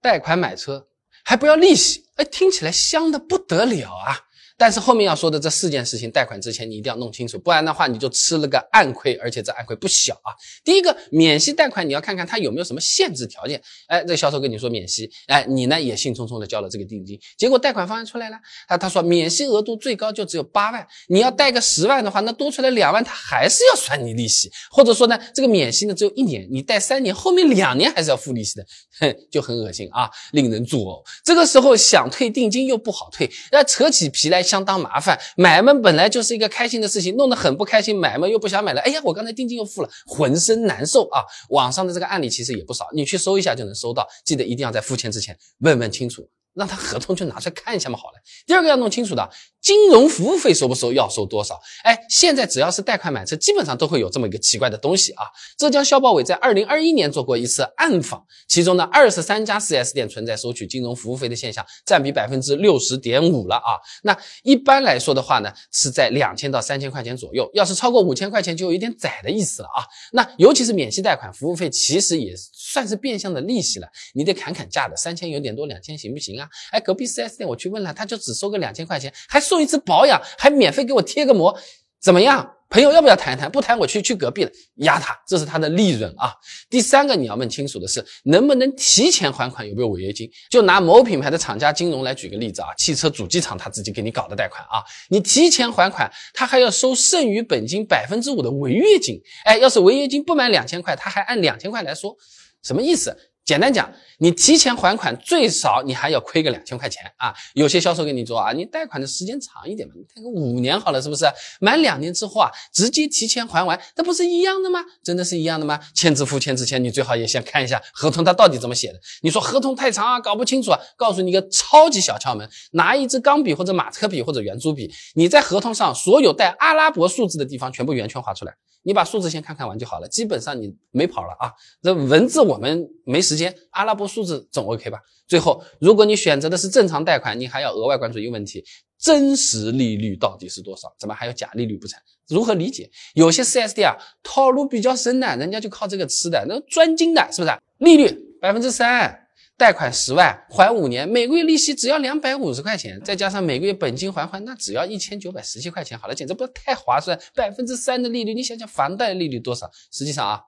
贷款买车还不要利息，哎，听起来香的不得了啊！但是后面要说的这四件事情，贷款之前你一定要弄清楚，不然的话你就吃了个暗亏，而且这暗亏不小啊。第一个，免息贷款你要看看它有没有什么限制条件。哎，这销售跟你说免息，哎，你呢也兴冲冲的交了这个定金，结果贷款方案出来了，他，他说免息额度最高就只有八万，你要贷个十万的话，那多出来两万，他还是要算你利息，或者说呢，这个免息呢只有一年，你贷三年，后面两年还是要付利息的，哼，就很恶心啊，令人作呕。这个时候想退定金又不好退，那扯起皮来。相当麻烦，买卖本来就是一个开心的事情，弄得很不开心，买卖又不想买了。哎呀，我刚才定金又付了，浑身难受啊！网上的这个案例其实也不少，你去搜一下就能搜到。记得一定要在付钱之前问问清楚。让他合同就拿出来看一下嘛，好了。第二个要弄清楚的，金融服务费收不收，要收多少？哎，现在只要是贷款买车，基本上都会有这么一个奇怪的东西啊。浙江消保委在二零二一年做过一次暗访，其中呢，二十三家 4S 店存在收取金融服务费的现象，占比百分之六十点五了啊。那一般来说的话呢，是在两千到三千块钱左右，要是超过五千块钱，就有一点窄的意思了啊。那尤其是免息贷款，服务费其实也算是变相的利息了，你得砍砍价的，三千有点多，两千行不行啊？哎，隔壁 4S 店我去问了，他就只收个两千块钱，还送一次保养，还免费给我贴个膜，怎么样？朋友要不要谈一谈？不谈我去去隔壁了，压他，这是他的利润啊。第三个你要问清楚的是，能不能提前还款，有没有违约金？就拿某品牌的厂家金融来举个例子啊，汽车主机厂他自己给你搞的贷款啊，你提前还款，他还要收剩余本金百分之五的违约金。哎，要是违约金不满两千块，他还按两千块来说，什么意思？简单讲，你提前还款，最少你还要亏个两千块钱啊！有些销售跟你说啊，你贷款的时间长一点嘛，你贷个五年好了，是不是？满两年之后啊，直接提前还完，那不是一样的吗？真的是一样的吗？签字付钱之前，你最好也先看一下合同，它到底怎么写的。你说合同太长啊，搞不清楚啊，告诉你一个超级小窍门：拿一支钢笔或者马克笔或者圆珠笔，你在合同上所有带阿拉伯数字的地方全部圆圈画出来。你把数字先看看完就好了，基本上你没跑了啊。这文字我们没时间，阿拉伯数字总 OK 吧？最后，如果你选择的是正常贷款，你还要额外关注一个问题：真实利率到底是多少？怎么还有假利率不成？如何理解？有些 4S 店啊，套路比较深的，人家就靠这个吃的，那专精的，是不是？利率百分之三。贷款十万还五年，每个月利息只要两百五十块钱，再加上每个月本金还还，那只要一千九百十七块钱。好了，简直不是太划算，百分之三的利率，你想想房贷利率多少？实际上啊，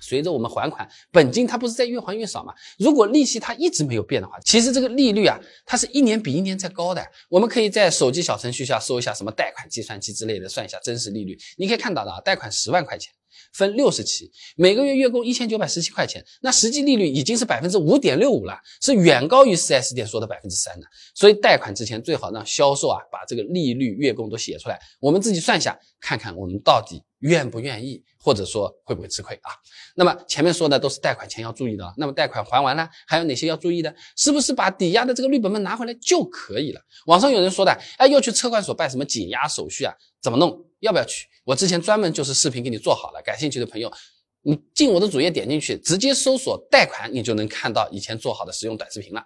随着我们还款，本金它不是在越还越少嘛？如果利息它一直没有变的话，其实这个利率啊，它是一年比一年在高的。我们可以在手机小程序下搜一下什么贷款计算机之类的，算一下真实利率，你可以看到的啊，贷款十万块钱。分六十期，每个月月供一千九百十七块钱，那实际利率已经是百分之五点六五了，是远高于 4S 店说的百分之三的。所以贷款之前最好让销售啊把这个利率、月供都写出来，我们自己算一下，看看我们到底愿不愿意，或者说会不会吃亏啊？那么前面说的都是贷款前要注意的，那么贷款还完了，还有哪些要注意的？是不是把抵押的这个绿本本拿回来就可以了？网上有人说的，哎，要去车管所办什么解押手续啊？怎么弄？要不要去？我之前专门就是视频给你做好了，感兴趣的朋友，你进我的主页点进去，直接搜索贷款，你就能看到以前做好的实用短视频了。